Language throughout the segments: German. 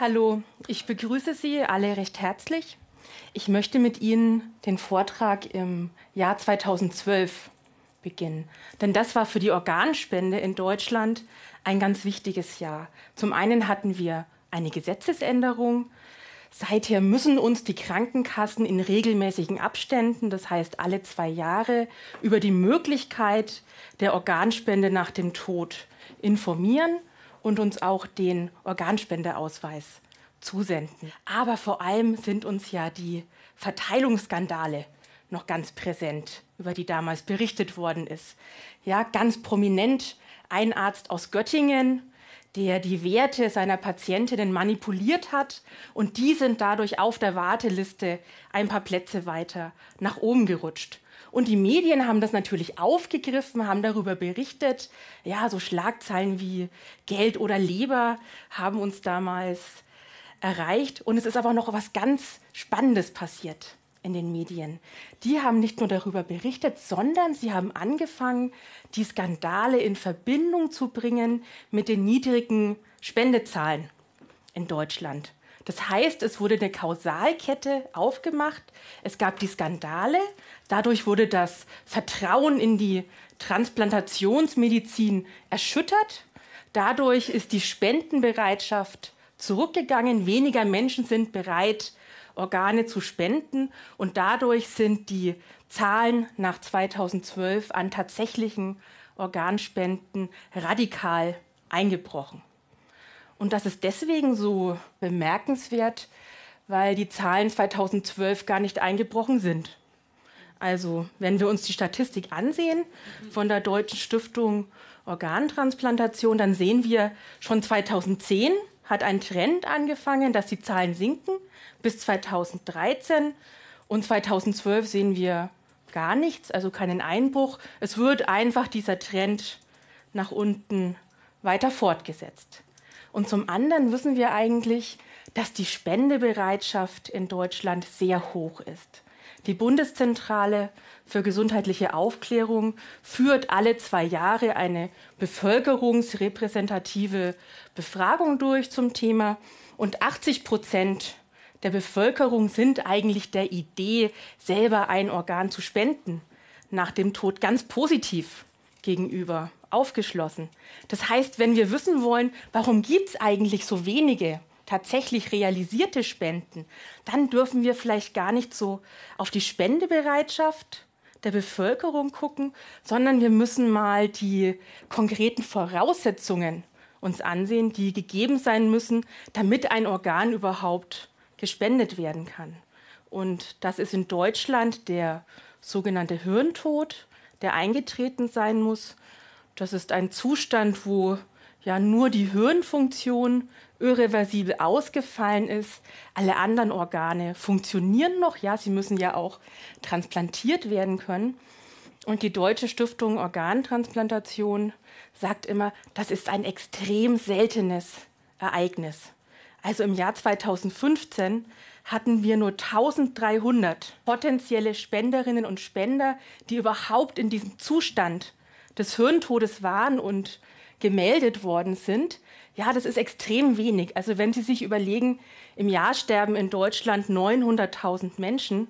Hallo, ich begrüße Sie alle recht herzlich. Ich möchte mit Ihnen den Vortrag im Jahr 2012 beginnen. Denn das war für die Organspende in Deutschland ein ganz wichtiges Jahr. Zum einen hatten wir eine Gesetzesänderung. Seither müssen uns die Krankenkassen in regelmäßigen Abständen, das heißt alle zwei Jahre, über die Möglichkeit der Organspende nach dem Tod informieren und uns auch den Organspendeausweis zusenden. Aber vor allem sind uns ja die Verteilungsskandale noch ganz präsent, über die damals berichtet worden ist. Ja, ganz prominent ein Arzt aus Göttingen, der die Werte seiner Patientinnen manipuliert hat und die sind dadurch auf der Warteliste ein paar Plätze weiter nach oben gerutscht. Und die Medien haben das natürlich aufgegriffen, haben darüber berichtet. Ja, so Schlagzeilen wie Geld oder Leber haben uns damals erreicht. Und es ist aber noch was ganz Spannendes passiert in den Medien. Die haben nicht nur darüber berichtet, sondern sie haben angefangen, die Skandale in Verbindung zu bringen mit den niedrigen Spendezahlen in Deutschland. Das heißt, es wurde eine Kausalkette aufgemacht, es gab die Skandale, dadurch wurde das Vertrauen in die Transplantationsmedizin erschüttert, dadurch ist die Spendenbereitschaft zurückgegangen, weniger Menschen sind bereit, Organe zu spenden und dadurch sind die Zahlen nach 2012 an tatsächlichen Organspenden radikal eingebrochen. Und das ist deswegen so bemerkenswert, weil die Zahlen 2012 gar nicht eingebrochen sind. Also wenn wir uns die Statistik ansehen von der Deutschen Stiftung Organtransplantation, dann sehen wir schon 2010 hat ein Trend angefangen, dass die Zahlen sinken bis 2013 und 2012 sehen wir gar nichts, also keinen Einbruch. Es wird einfach dieser Trend nach unten weiter fortgesetzt. Und zum anderen wissen wir eigentlich, dass die Spendebereitschaft in Deutschland sehr hoch ist. Die Bundeszentrale für gesundheitliche Aufklärung führt alle zwei Jahre eine bevölkerungsrepräsentative Befragung durch zum Thema und 80 Prozent der Bevölkerung sind eigentlich der Idee, selber ein Organ zu spenden, nach dem Tod ganz positiv gegenüber aufgeschlossen. Das heißt, wenn wir wissen wollen, warum gibt es eigentlich so wenige tatsächlich realisierte Spenden, dann dürfen wir vielleicht gar nicht so auf die Spendebereitschaft der Bevölkerung gucken, sondern wir müssen mal die konkreten Voraussetzungen uns ansehen, die gegeben sein müssen, damit ein Organ überhaupt gespendet werden kann. Und das ist in Deutschland der sogenannte Hirntod, der eingetreten sein muss. Das ist ein Zustand, wo ja nur die Hirnfunktion irreversibel ausgefallen ist. Alle anderen Organe funktionieren noch. Ja, sie müssen ja auch transplantiert werden können. Und die Deutsche Stiftung Organtransplantation sagt immer, das ist ein extrem seltenes Ereignis. Also im Jahr 2015 hatten wir nur 1300 potenzielle Spenderinnen und Spender, die überhaupt in diesem Zustand des Hirntodes waren und gemeldet worden sind. Ja, das ist extrem wenig. Also wenn Sie sich überlegen, im Jahr sterben in Deutschland 900.000 Menschen,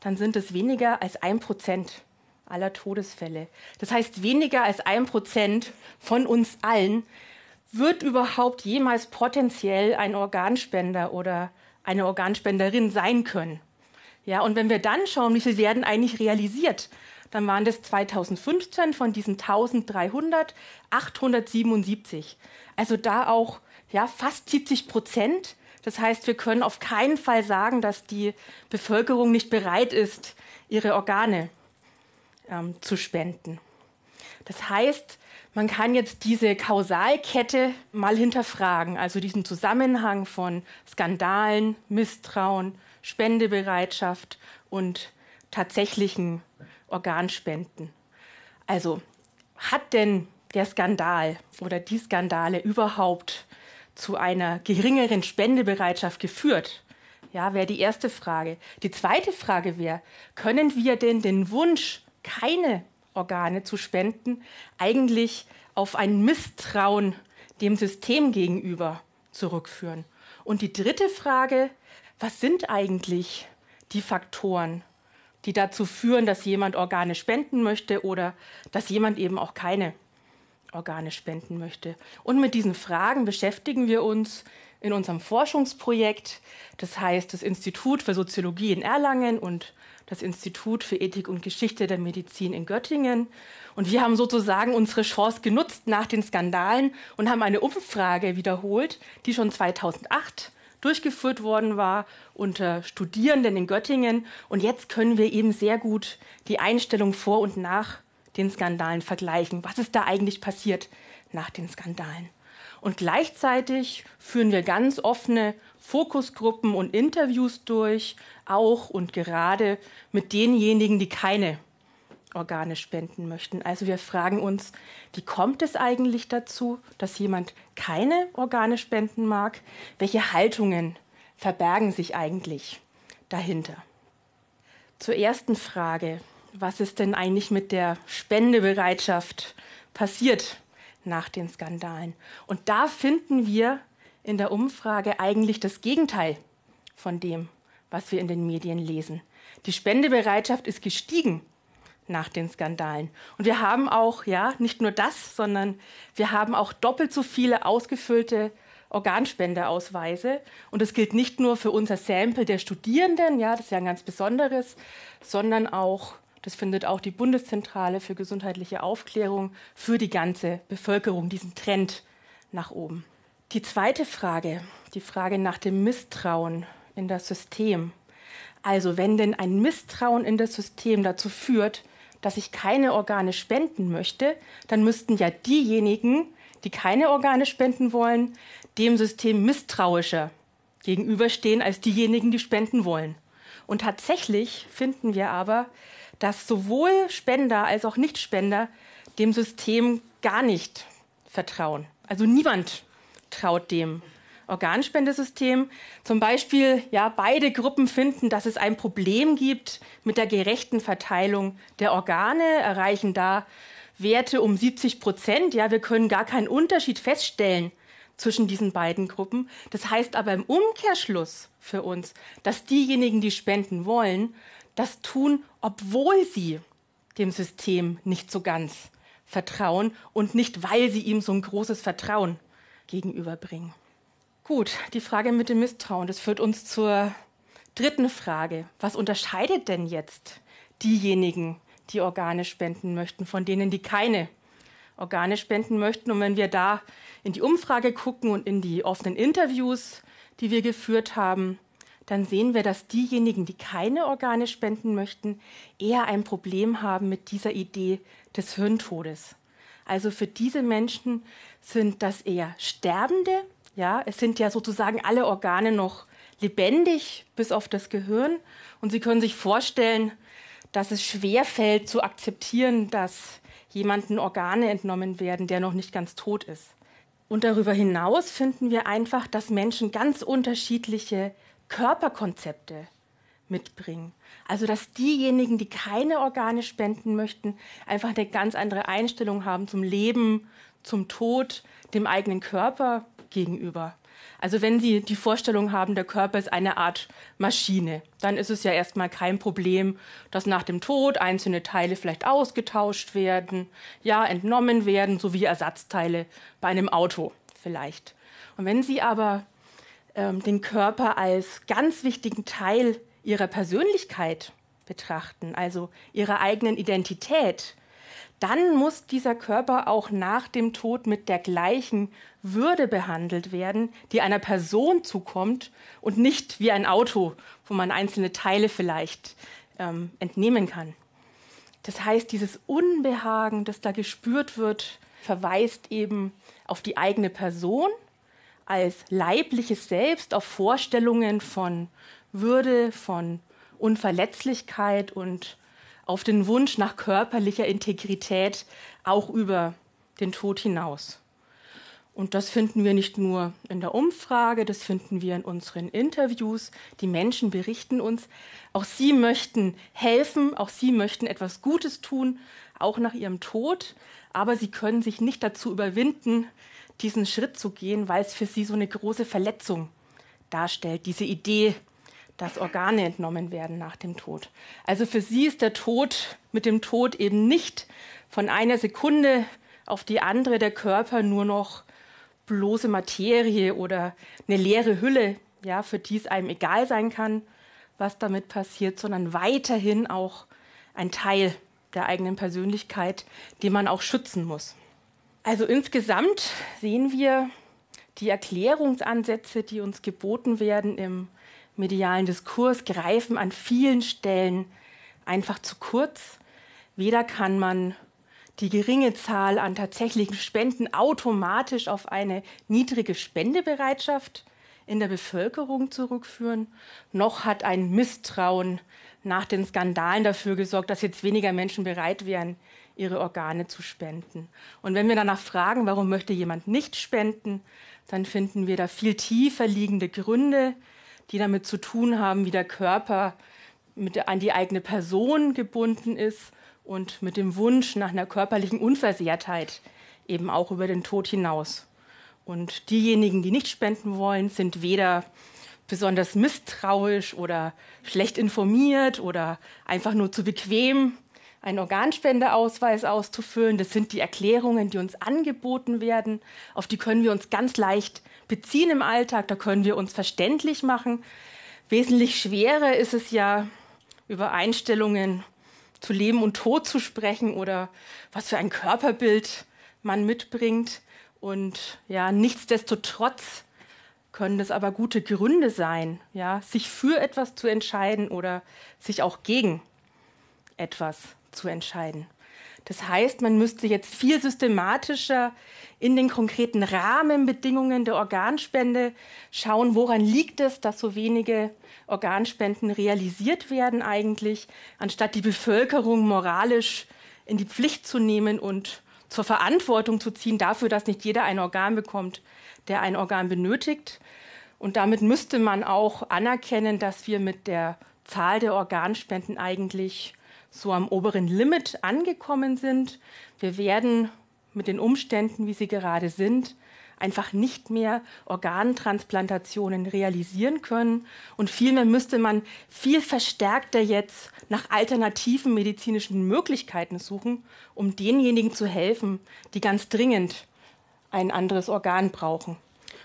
dann sind es weniger als ein Prozent aller Todesfälle. Das heißt, weniger als ein Prozent von uns allen wird überhaupt jemals potenziell ein Organspender oder eine Organspenderin sein können. Ja, und wenn wir dann schauen, wie viel werden eigentlich realisiert, dann waren das 2015 von diesen 1300 877. Also da auch ja, fast 70 Prozent. Das heißt, wir können auf keinen Fall sagen, dass die Bevölkerung nicht bereit ist, ihre Organe ähm, zu spenden. Das heißt, man kann jetzt diese Kausalkette mal hinterfragen, also diesen Zusammenhang von Skandalen, Misstrauen, Spendebereitschaft und tatsächlichen Organspenden. Also hat denn der Skandal oder die Skandale überhaupt zu einer geringeren Spendebereitschaft geführt? Ja, wäre die erste Frage. Die zweite Frage wäre, können wir denn den Wunsch, keine Organe zu spenden, eigentlich auf ein Misstrauen dem System gegenüber zurückführen? Und die dritte Frage, was sind eigentlich die Faktoren, die dazu führen, dass jemand Organe spenden möchte oder dass jemand eben auch keine Organe spenden möchte. Und mit diesen Fragen beschäftigen wir uns in unserem Forschungsprojekt. Das heißt, das Institut für Soziologie in Erlangen und das Institut für Ethik und Geschichte der Medizin in Göttingen. Und wir haben sozusagen unsere Chance genutzt nach den Skandalen und haben eine Umfrage wiederholt, die schon 2008 durchgeführt worden war unter Studierenden in Göttingen. Und jetzt können wir eben sehr gut die Einstellung vor und nach den Skandalen vergleichen. Was ist da eigentlich passiert nach den Skandalen? Und gleichzeitig führen wir ganz offene Fokusgruppen und Interviews durch, auch und gerade mit denjenigen, die keine Organe spenden möchten. Also wir fragen uns, wie kommt es eigentlich dazu, dass jemand keine Organe spenden mag? Welche Haltungen verbergen sich eigentlich dahinter? Zur ersten Frage, was ist denn eigentlich mit der Spendebereitschaft passiert nach den Skandalen? Und da finden wir in der Umfrage eigentlich das Gegenteil von dem, was wir in den Medien lesen. Die Spendebereitschaft ist gestiegen nach den Skandalen. Und wir haben auch, ja, nicht nur das, sondern wir haben auch doppelt so viele ausgefüllte Organspendeausweise. Und das gilt nicht nur für unser Sample der Studierenden, ja, das ist ja ein ganz besonderes, sondern auch, das findet auch die Bundeszentrale für gesundheitliche Aufklärung für die ganze Bevölkerung, diesen Trend nach oben. Die zweite Frage, die Frage nach dem Misstrauen in das System. Also wenn denn ein Misstrauen in das System dazu führt, dass ich keine Organe spenden möchte, dann müssten ja diejenigen, die keine Organe spenden wollen, dem System misstrauischer gegenüberstehen als diejenigen, die spenden wollen. Und tatsächlich finden wir aber, dass sowohl Spender als auch Nichtspender dem System gar nicht vertrauen. Also niemand traut dem Organspendesystem. Zum Beispiel, ja, beide Gruppen finden, dass es ein Problem gibt mit der gerechten Verteilung der Organe, erreichen da Werte um 70 Prozent. Ja, wir können gar keinen Unterschied feststellen zwischen diesen beiden Gruppen. Das heißt aber im Umkehrschluss für uns, dass diejenigen, die spenden wollen, das tun, obwohl sie dem System nicht so ganz vertrauen und nicht, weil sie ihm so ein großes Vertrauen gegenüberbringen. Gut, die Frage mit dem Misstrauen, das führt uns zur dritten Frage. Was unterscheidet denn jetzt diejenigen, die Organe spenden möchten, von denen, die keine Organe spenden möchten? Und wenn wir da in die Umfrage gucken und in die offenen Interviews, die wir geführt haben, dann sehen wir, dass diejenigen, die keine Organe spenden möchten, eher ein Problem haben mit dieser Idee des Hirntodes. Also für diese Menschen sind das eher Sterbende, ja, es sind ja sozusagen alle Organe noch lebendig, bis auf das Gehirn. Und Sie können sich vorstellen, dass es schwer fällt zu akzeptieren, dass jemanden Organe entnommen werden, der noch nicht ganz tot ist. Und darüber hinaus finden wir einfach, dass Menschen ganz unterschiedliche Körperkonzepte mitbringen. Also dass diejenigen, die keine Organe spenden möchten, einfach eine ganz andere Einstellung haben zum Leben, zum Tod, dem eigenen Körper gegenüber. Also wenn Sie die Vorstellung haben, der Körper ist eine Art Maschine, dann ist es ja erstmal kein Problem, dass nach dem Tod einzelne Teile vielleicht ausgetauscht werden, ja, entnommen werden, so wie Ersatzteile bei einem Auto vielleicht. Und wenn Sie aber ähm, den Körper als ganz wichtigen Teil Ihrer Persönlichkeit betrachten, also Ihrer eigenen Identität, dann muss dieser Körper auch nach dem Tod mit der gleichen Würde behandelt werden, die einer Person zukommt und nicht wie ein Auto, wo man einzelne Teile vielleicht ähm, entnehmen kann. Das heißt, dieses Unbehagen, das da gespürt wird, verweist eben auf die eigene Person als leibliches Selbst, auf Vorstellungen von Würde, von Unverletzlichkeit und auf den Wunsch nach körperlicher Integrität auch über den Tod hinaus. Und das finden wir nicht nur in der Umfrage, das finden wir in unseren Interviews. Die Menschen berichten uns, auch sie möchten helfen, auch sie möchten etwas Gutes tun, auch nach ihrem Tod, aber sie können sich nicht dazu überwinden, diesen Schritt zu gehen, weil es für sie so eine große Verletzung darstellt, diese Idee, dass Organe entnommen werden nach dem Tod. Also für sie ist der Tod mit dem Tod eben nicht von einer Sekunde auf die andere der Körper nur noch bloße Materie oder eine leere Hülle, ja, für die es einem egal sein kann, was damit passiert, sondern weiterhin auch ein Teil der eigenen Persönlichkeit, den man auch schützen muss. Also insgesamt sehen wir die Erklärungsansätze, die uns geboten werden im medialen Diskurs, greifen an vielen Stellen einfach zu kurz. Weder kann man die geringe Zahl an tatsächlichen Spenden automatisch auf eine niedrige Spendebereitschaft in der Bevölkerung zurückführen, noch hat ein Misstrauen nach den Skandalen dafür gesorgt, dass jetzt weniger Menschen bereit wären, ihre Organe zu spenden. Und wenn wir danach fragen, warum möchte jemand nicht spenden, dann finden wir da viel tiefer liegende Gründe, die damit zu tun haben, wie der Körper mit, an die eigene Person gebunden ist und mit dem Wunsch nach einer körperlichen Unversehrtheit eben auch über den Tod hinaus. Und diejenigen, die nicht spenden wollen, sind weder besonders misstrauisch oder schlecht informiert oder einfach nur zu bequem, einen Organspendeausweis auszufüllen. Das sind die Erklärungen, die uns angeboten werden. Auf die können wir uns ganz leicht beziehen im Alltag. Da können wir uns verständlich machen. Wesentlich schwerer ist es ja, über Einstellungen zu Leben und Tod zu sprechen oder was für ein Körperbild man mitbringt. Und ja, nichtsdestotrotz können das aber gute Gründe sein, ja, sich für etwas zu entscheiden oder sich auch gegen etwas zu entscheiden. Das heißt, man müsste jetzt viel systematischer in den konkreten Rahmenbedingungen der Organspende schauen, woran liegt es, dass so wenige Organspenden realisiert werden eigentlich, anstatt die Bevölkerung moralisch in die Pflicht zu nehmen und zur Verantwortung zu ziehen dafür, dass nicht jeder ein Organ bekommt, der ein Organ benötigt. Und damit müsste man auch anerkennen, dass wir mit der Zahl der Organspenden eigentlich so am oberen Limit angekommen sind. Wir werden mit den Umständen, wie sie gerade sind, einfach nicht mehr Organtransplantationen realisieren können. Und vielmehr müsste man viel verstärkter jetzt nach alternativen medizinischen Möglichkeiten suchen, um denjenigen zu helfen, die ganz dringend ein anderes Organ brauchen.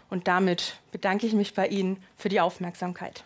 Und damit bedanke ich mich bei Ihnen für die Aufmerksamkeit.